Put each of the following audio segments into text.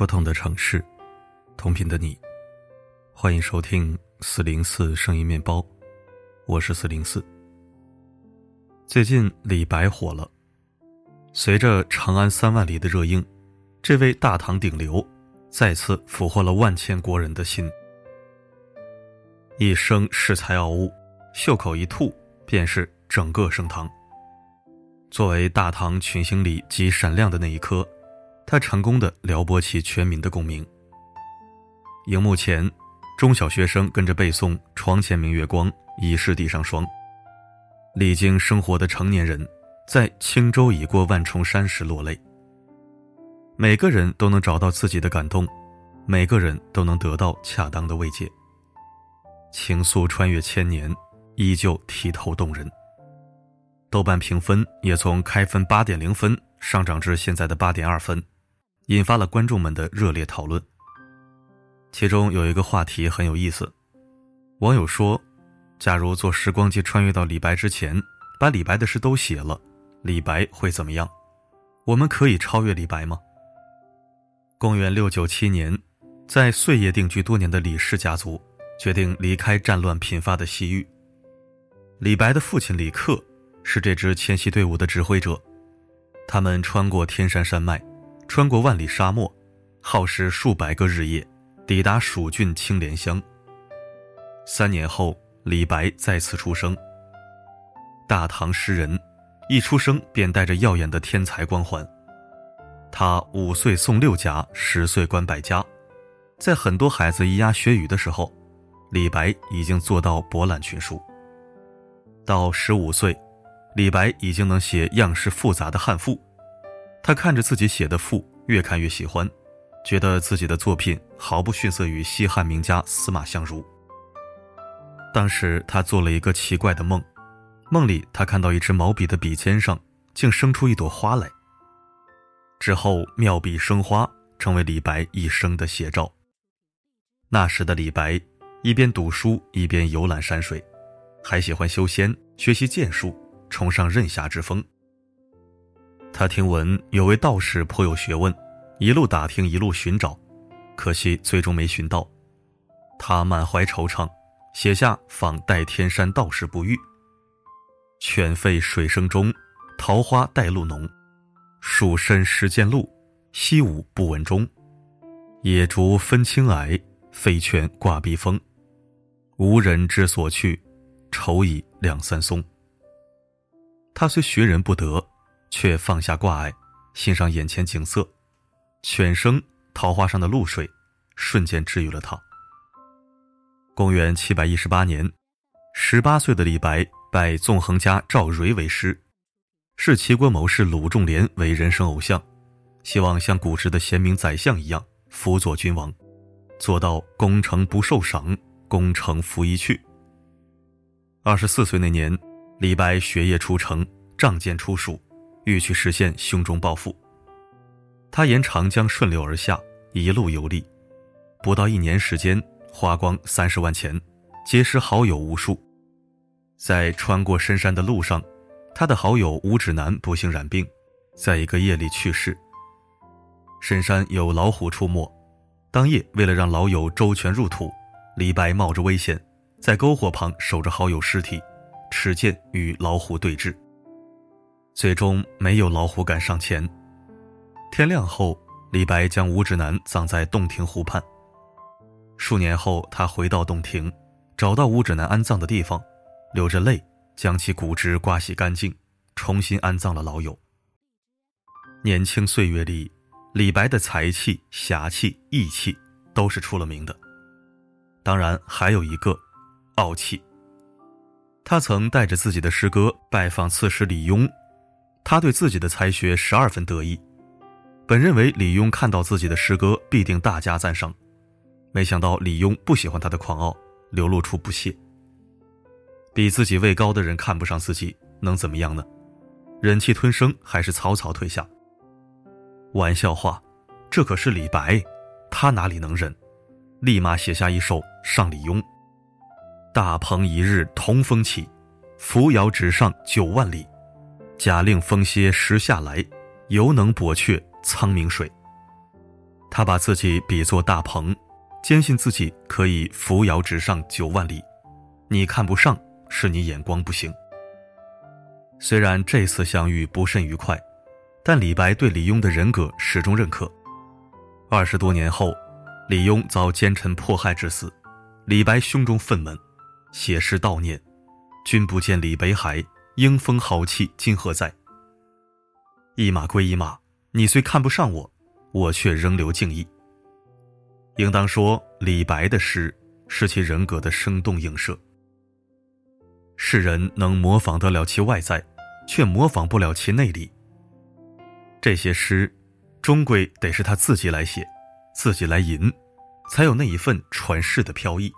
不同的城市，同频的你，欢迎收听四零四声音面包，我是四零四。最近李白火了，随着《长安三万里》的热映，这位大唐顶流再次俘获了万千国人的心。一生恃才傲物，袖口一吐便是整个盛唐。作为大唐群星里极闪亮的那一颗。他成功的撩拨起全民的共鸣。荧幕前，中小学生跟着背诵“床前明月光，疑是地上霜”。历经生活的成年人，在轻舟已过万重山时落泪。每个人都能找到自己的感动，每个人都能得到恰当的慰藉。情愫穿越千年，依旧剔透动人。豆瓣评分也从开分八点零分上涨至现在的八点二分。引发了观众们的热烈讨论。其中有一个话题很有意思，网友说：“假如坐时光机穿越到李白之前，把李白的诗都写了，李白会怎么样？我们可以超越李白吗？”公元六九七年，在碎叶定居多年的李氏家族决定离开战乱频发的西域。李白的父亲李克是这支迁徙队伍的指挥者，他们穿过天山山脉。穿过万里沙漠，耗时数百个日夜，抵达蜀郡青莲乡。三年后，李白再次出生。大唐诗人，一出生便带着耀眼的天才光环。他五岁诵六甲，十岁观百家，在很多孩子咿呀学语的时候，李白已经做到博览群书。到十五岁，李白已经能写样式复杂的汉赋。他看着自己写的赋，越看越喜欢，觉得自己的作品毫不逊色于西汉名家司马相如。当时他做了一个奇怪的梦，梦里他看到一支毛笔的笔尖上竟生出一朵花来。之后妙笔生花，成为李白一生的写照。那时的李白一边读书一边游览山水，还喜欢修仙，学习剑术，崇尚任侠之风。他听闻有位道士颇有学问，一路打听，一路寻找，可惜最终没寻到。他满怀惆怅，写下《访代天山道士不遇》：“犬吠水声中，桃花带露浓。树深时见鹿，溪午不闻钟。野竹分青霭，飞泉挂碧峰。无人知所去，愁已两三松。”他虽学人不得。却放下挂碍，欣赏眼前景色，犬声、桃花上的露水，瞬间治愈了他。公元七百一十八年，十八岁的李白拜纵横家赵蕤为师，视齐国谋士鲁仲连为人生偶像，希望像古时的贤明宰相一样辅佐君王，做到功成不受赏，功成拂衣去。二十四岁那年，李白学业出成，仗剑出蜀。欲去实现胸中抱负，他沿长江顺流而下，一路游历，不到一年时间，花光三十万钱，结识好友无数。在穿过深山的路上，他的好友吴指南不幸染病，在一个夜里去世。深山有老虎出没，当夜为了让老友周全入土，李白冒着危险，在篝火旁守着好友尸体，持剑与老虎对峙。最终没有老虎敢上前。天亮后，李白将吴指南葬在洞庭湖畔。数年后，他回到洞庭，找到吴指南安葬的地方，流着泪将其骨殖刮洗干净，重新安葬了老友。年轻岁月里，李白的才气、侠气、义气都是出了名的。当然，还有一个傲气。他曾带着自己的诗歌拜访刺史李邕。他对自己的才学十二分得意，本认为李邕看到自己的诗歌必定大加赞赏，没想到李邕不喜欢他的狂傲，流露出不屑。比自己位高的人看不上自己，能怎么样呢？忍气吞声，还是草草退下。玩笑话，这可是李白，他哪里能忍？立马写下一首上李邕：大鹏一日同风起，扶摇直上九万里。假令风歇时下来，犹能博却苍冥水。他把自己比作大鹏，坚信自己可以扶摇直上九万里。你看不上，是你眼光不行。虽然这次相遇不甚愉快，但李白对李邕的人格始终认可。二十多年后，李邕遭奸臣迫害致死，李白胸中愤懑，写诗悼念：“君不见李北海，英风豪气今何在？一马归一马，你虽看不上我。”我却仍留敬意。应当说，李白的诗是其人格的生动映射。世人能模仿得了其外在，却模仿不了其内里。这些诗，终归得是他自己来写，自己来吟，才有那一份传世的飘逸。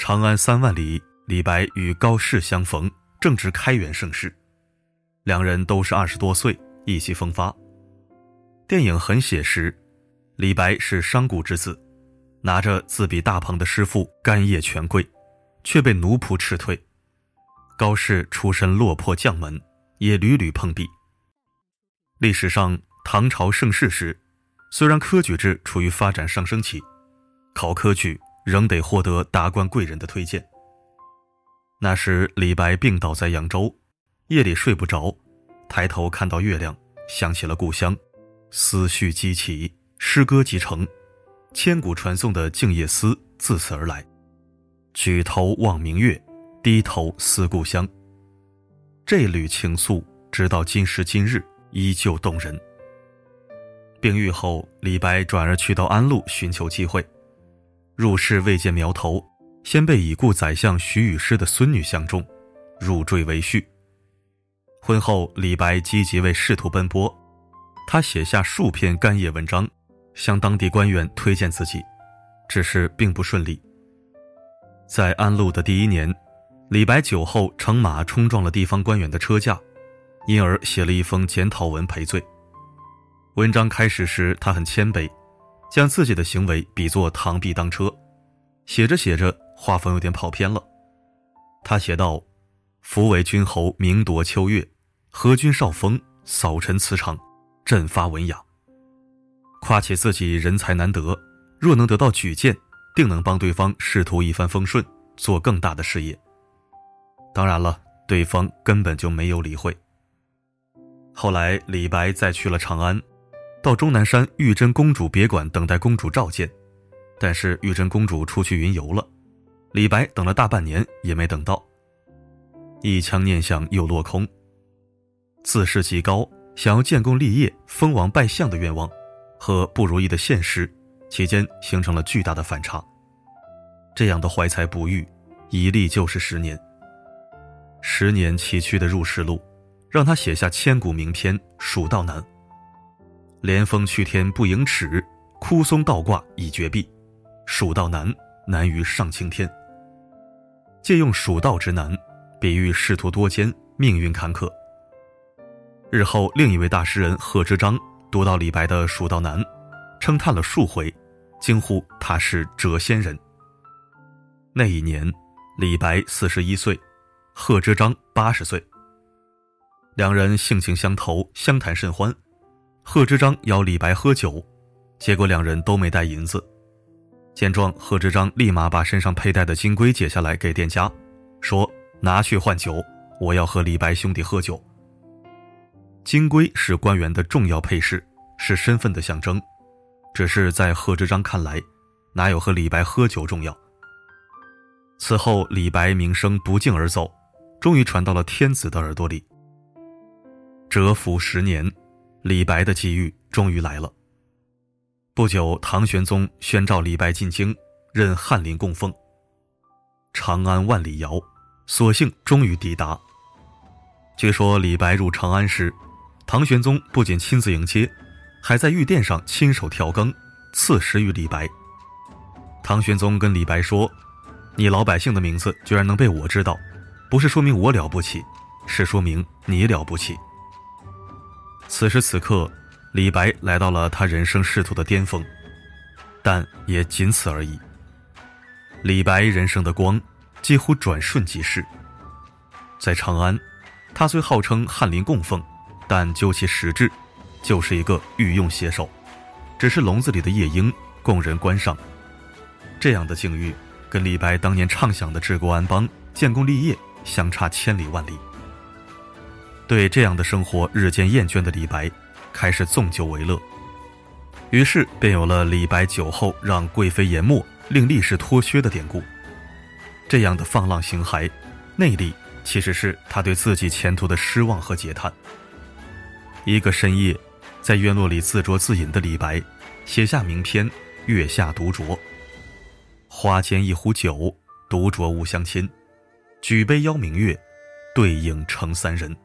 长安三万里，李白与高适相逢，正值开元盛世，两人都是二十多岁，意气风发。电影很写实，李白是商贾之子，拿着自比大鹏的师傅干谒权贵，却被奴仆斥退。高适出身落魄将门，也屡屡碰壁。历史上唐朝盛世时，虽然科举制处于发展上升期，考科举仍得获得达官贵人的推荐。那时李白病倒在扬州，夜里睡不着，抬头看到月亮，想起了故乡。思绪激起，诗歌即成，千古传颂的《静夜思》自此而来。举头望明月，低头思故乡。这缕情愫，直到今时今日依旧动人。病愈后，李白转而去到安陆寻求机会，入仕未见苗头，先被已故宰相徐雨诗的孙女相中，入赘为婿。婚后，李白积极为仕途奔波。他写下数篇干谒文章，向当地官员推荐自己，只是并不顺利。在安陆的第一年，李白酒后乘马冲撞了地方官员的车驾，因而写了一封检讨文赔罪。文章开始时，他很谦卑，将自己的行为比作螳臂当车。写着写着，画风有点跑偏了。他写道：“夫为君侯，名夺秋月；和君少风，扫尘磁场。”振发文雅，夸起自己人才难得，若能得到举荐，定能帮对方仕途一帆风顺，做更大的事业。当然了，对方根本就没有理会。后来李白再去了长安，到终南山玉真公主别馆等待公主召见，但是玉真公主出去云游了，李白等了大半年也没等到，一腔念想又落空，自视极高。想要建功立业、封王拜相的愿望，和不如意的现实，期间形成了巨大的反差。这样的怀才不遇，一立就是十年。十年崎岖的入世路，让他写下千古名篇《蜀道难》：“连峰去天不盈尺，枯松倒挂已绝壁。蜀道难，难于上青天。”借用蜀道之难，比喻仕途多艰、命运坎坷。日后，另一位大诗人贺知章读到李白的《蜀道难》，称叹了数回，惊呼他是谪仙人。那一年，李白四十一岁，贺知章八十岁。两人性情相投，相谈甚欢。贺知章邀李白喝酒，结果两人都没带银子。见状，贺知章立马把身上佩戴的金龟解下来给店家，说：“拿去换酒，我要和李白兄弟喝酒。”金龟是官员的重要配饰，是身份的象征。只是在贺知章看来，哪有和李白喝酒重要？此后，李白名声不胫而走，终于传到了天子的耳朵里。蛰伏十年，李白的机遇终于来了。不久，唐玄宗宣召李白进京，任翰林供奉。长安万里遥，所幸终于抵达。据说李白入长安时。唐玄宗不仅亲自迎接，还在御殿上亲手调羹，赐食于李白。唐玄宗跟李白说：“你老百姓的名字居然能被我知道，不是说明我了不起，是说明你了不起。”此时此刻，李白来到了他人生仕途的巅峰，但也仅此而已。李白人生的光几乎转瞬即逝。在长安，他虽号称翰林供奉。但究其实质，就是一个御用写手。只是笼子里的夜莺，供人观赏。这样的境遇，跟李白当年畅想的治国安邦、建功立业相差千里万里。对这样的生活日渐厌倦的李白，开始纵酒为乐，于是便有了“李白酒后让贵妃研墨，令力士脱靴”的典故。这样的放浪形骸，内里其实是他对自己前途的失望和嗟叹。一个深夜，在院落里自酌自饮的李白，写下名篇《月下独酌》。花间一壶酒，独酌无相亲。举杯邀明月，对影成三人。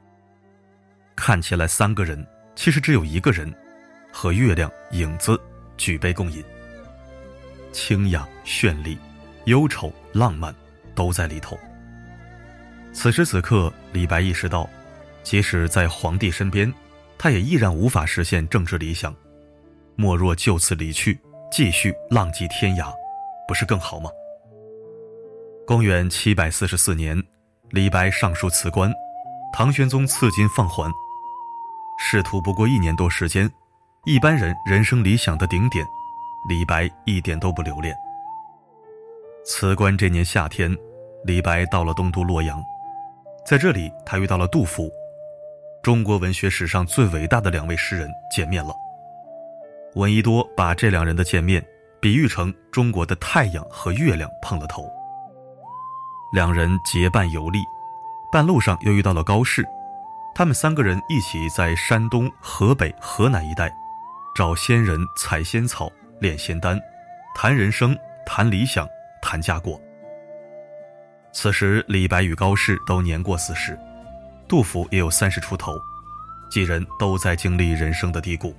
看起来三个人，其实只有一个人，和月亮、影子举杯共饮。清雅、绚丽、忧愁、浪漫，都在里头。此时此刻，李白意识到，即使在皇帝身边。他也依然无法实现政治理想，莫若就此离去，继续浪迹天涯，不是更好吗？公元七百四十四年，李白上书辞官，唐玄宗赐金放还。仕途不过一年多时间，一般人人生理想的顶点，李白一点都不留恋。辞官这年夏天，李白到了东都洛阳，在这里，他遇到了杜甫。中国文学史上最伟大的两位诗人见面了。闻一多把这两人的见面比喻成中国的太阳和月亮碰了头。两人结伴游历，半路上又遇到了高适，他们三个人一起在山东、河北、河南一带找仙人、采仙草、炼仙丹，谈人生、谈理想、谈家国。此时，李白与高适都年过四十。杜甫也有三十出头，几人都在经历人生的低谷。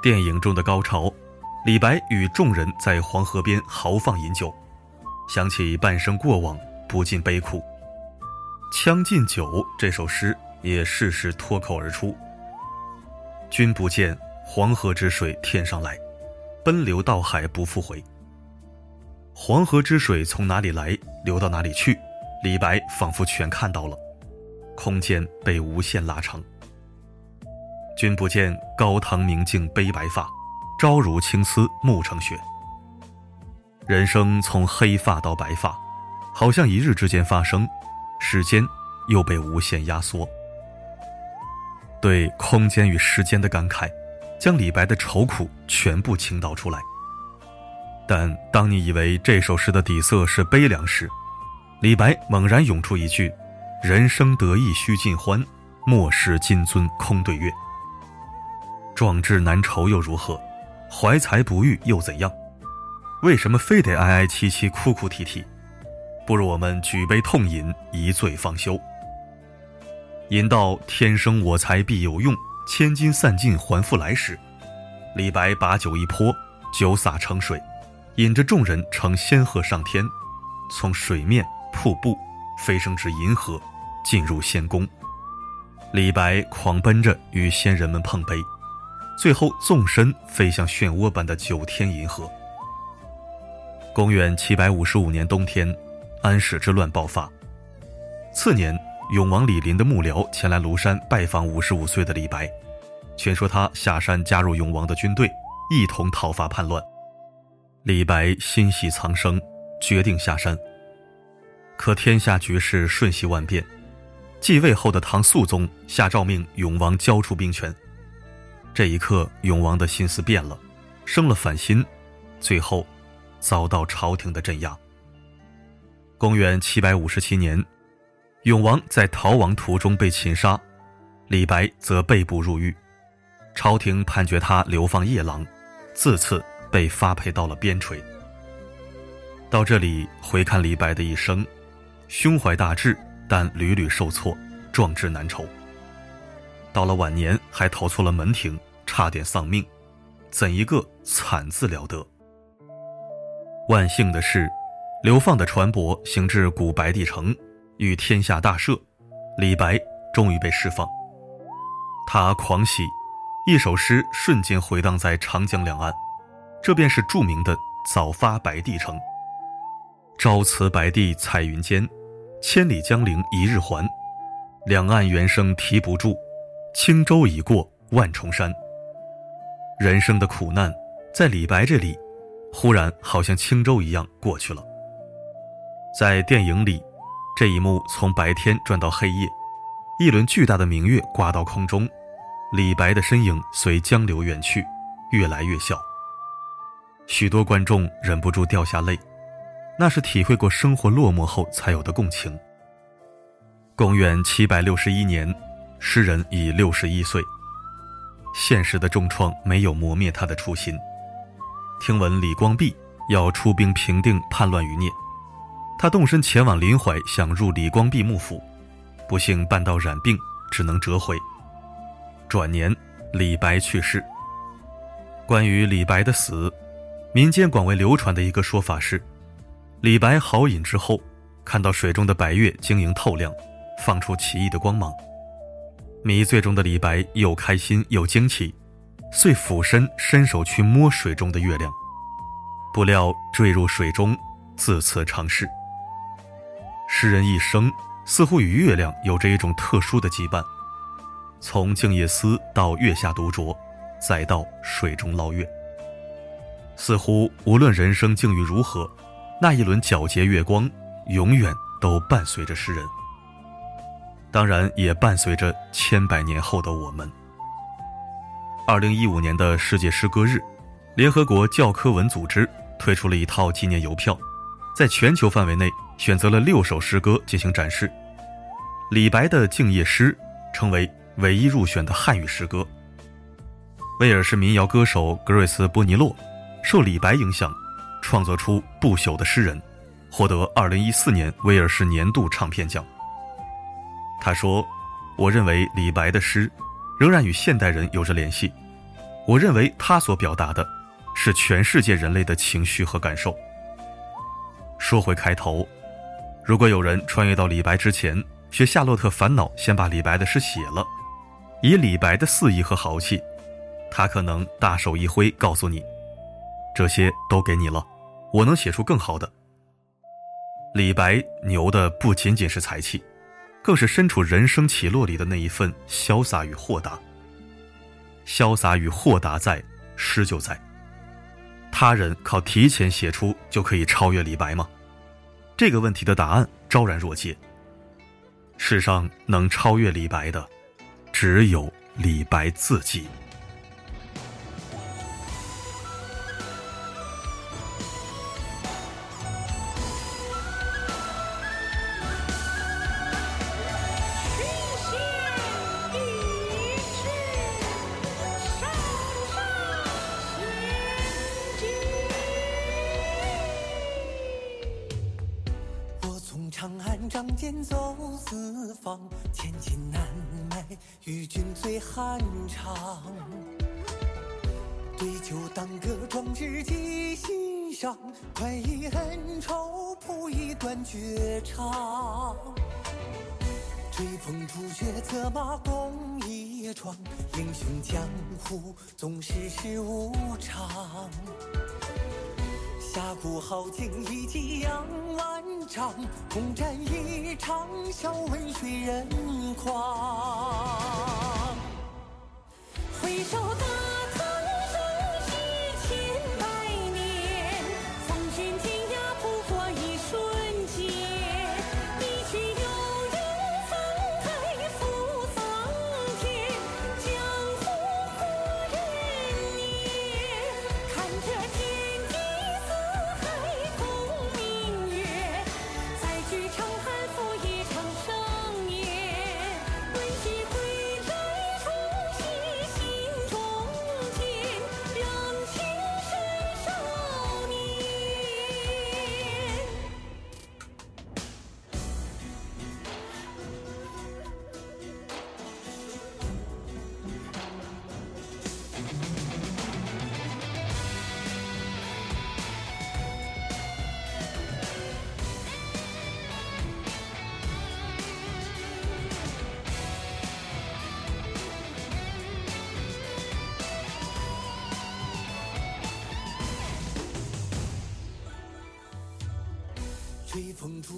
电影中的高潮，李白与众人在黄河边豪放饮酒，想起半生过往，不禁悲苦。《将进酒》这首诗也适时脱口而出：“君不见黄河之水天上来，奔流到海不复回。”黄河之水从哪里来，流到哪里去，李白仿佛全看到了。空间被无限拉长。君不见高堂明镜悲白发，朝如青丝暮成雪。人生从黑发到白发，好像一日之间发生，时间又被无限压缩。对空间与时间的感慨，将李白的愁苦全部倾倒出来。但当你以为这首诗的底色是悲凉时，李白猛然涌出一句。人生得意须尽欢，莫使金樽空对月。壮志难酬又如何？怀才不遇又怎样？为什么非得哀哀戚戚、哭哭啼啼？不如我们举杯痛饮，一醉方休。饮到天生我材必有用，千金散尽还复来时，李白把酒一泼，酒洒成水，引着众人乘仙鹤上天，从水面、瀑布飞升至银河。进入仙宫，李白狂奔着与仙人们碰杯，最后纵身飞向漩涡般的九天银河。公元七百五十五年冬天，安史之乱爆发。次年，永王李璘的幕僚前来庐山拜访五十五岁的李白，劝说他下山加入永王的军队，一同讨伐叛乱。李白心系苍生，决定下山。可天下局势瞬息万变。继位后的唐肃宗下诏命永王交出兵权，这一刻，永王的心思变了，生了反心，最后遭到朝廷的镇压。公元七百五十七年，永王在逃亡途中被擒杀，李白则被捕入狱，朝廷判决他流放夜郎，自此被发配到了边陲。到这里回看李白的一生，胸怀大志。但屡屡受挫，壮志难酬。到了晚年，还投错了门庭，差点丧命，怎一个惨字了得！万幸的是，流放的船舶行至古白帝城，与天下大赦，李白终于被释放。他狂喜，一首诗瞬间回荡在长江两岸，这便是著名的《早发白帝城》。朝辞白帝彩云间。千里江陵一日还，两岸猿声啼不住。轻舟已过万重山。人生的苦难，在李白这里，忽然好像轻舟一样过去了。在电影里，这一幕从白天转到黑夜，一轮巨大的明月挂到空中，李白的身影随江流远去，越来越小。许多观众忍不住掉下泪，那是体会过生活落寞后才有的共情。公元七百六十一年，诗人已六十一岁。现实的重创没有磨灭他的初心。听闻李光弼要出兵平定叛乱余孽，他动身前往临淮，想入李光弼幕府，不幸半道染病，只能折回。转年，李白去世。关于李白的死，民间广为流传的一个说法是：李白好饮之后，看到水中的白月晶莹透亮。放出奇异的光芒，迷醉中的李白又开心又惊奇，遂俯身伸手去摸水中的月亮，不料坠入水中，自此长逝。诗人一生似乎与月亮有着一种特殊的羁绊，从静夜思到月下独酌，再到水中捞月，似乎无论人生境遇如何，那一轮皎洁月光永远都伴随着诗人。当然，也伴随着千百年后的我们。二零一五年的世界诗歌日，联合国教科文组织推出了一套纪念邮票，在全球范围内选择了六首诗歌进行展示。李白的《静夜诗》成为唯一入选的汉语诗歌。威尔士民谣歌手格瑞斯·波尼洛受李白影响，创作出《不朽的诗人》，获得二零一四年威尔士年度唱片奖。他说：“我认为李白的诗仍然与现代人有着联系。我认为他所表达的，是全世界人类的情绪和感受。”说回开头，如果有人穿越到李白之前，学《夏洛特烦恼》，先把李白的诗写了，以李白的肆意和豪气，他可能大手一挥，告诉你：“这些都给你了，我能写出更好的。”李白牛的不仅仅是才气。更是身处人生起落里的那一份潇洒与豁达。潇洒与豁达在，诗就在。他人靠提前写出就可以超越李白吗？这个问题的答案昭然若揭。世上能超越李白的，只有李白自己。长安仗剑走四方，千金难买，与君醉汉场。对酒当歌，壮志寄心上，快意恩仇，谱一段绝唱。追风逐雪，策马共一闯，英雄江湖，总世事无常。侠骨豪情，一骑扬万丈；空战一场，笑问谁人狂？回首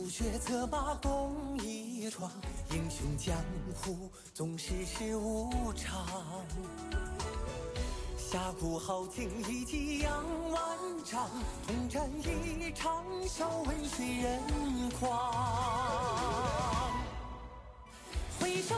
风逐雪，策马共一闯，英雄江湖，总世事无常。侠骨豪情一骑扬万丈，同战一场，笑问谁人狂？回首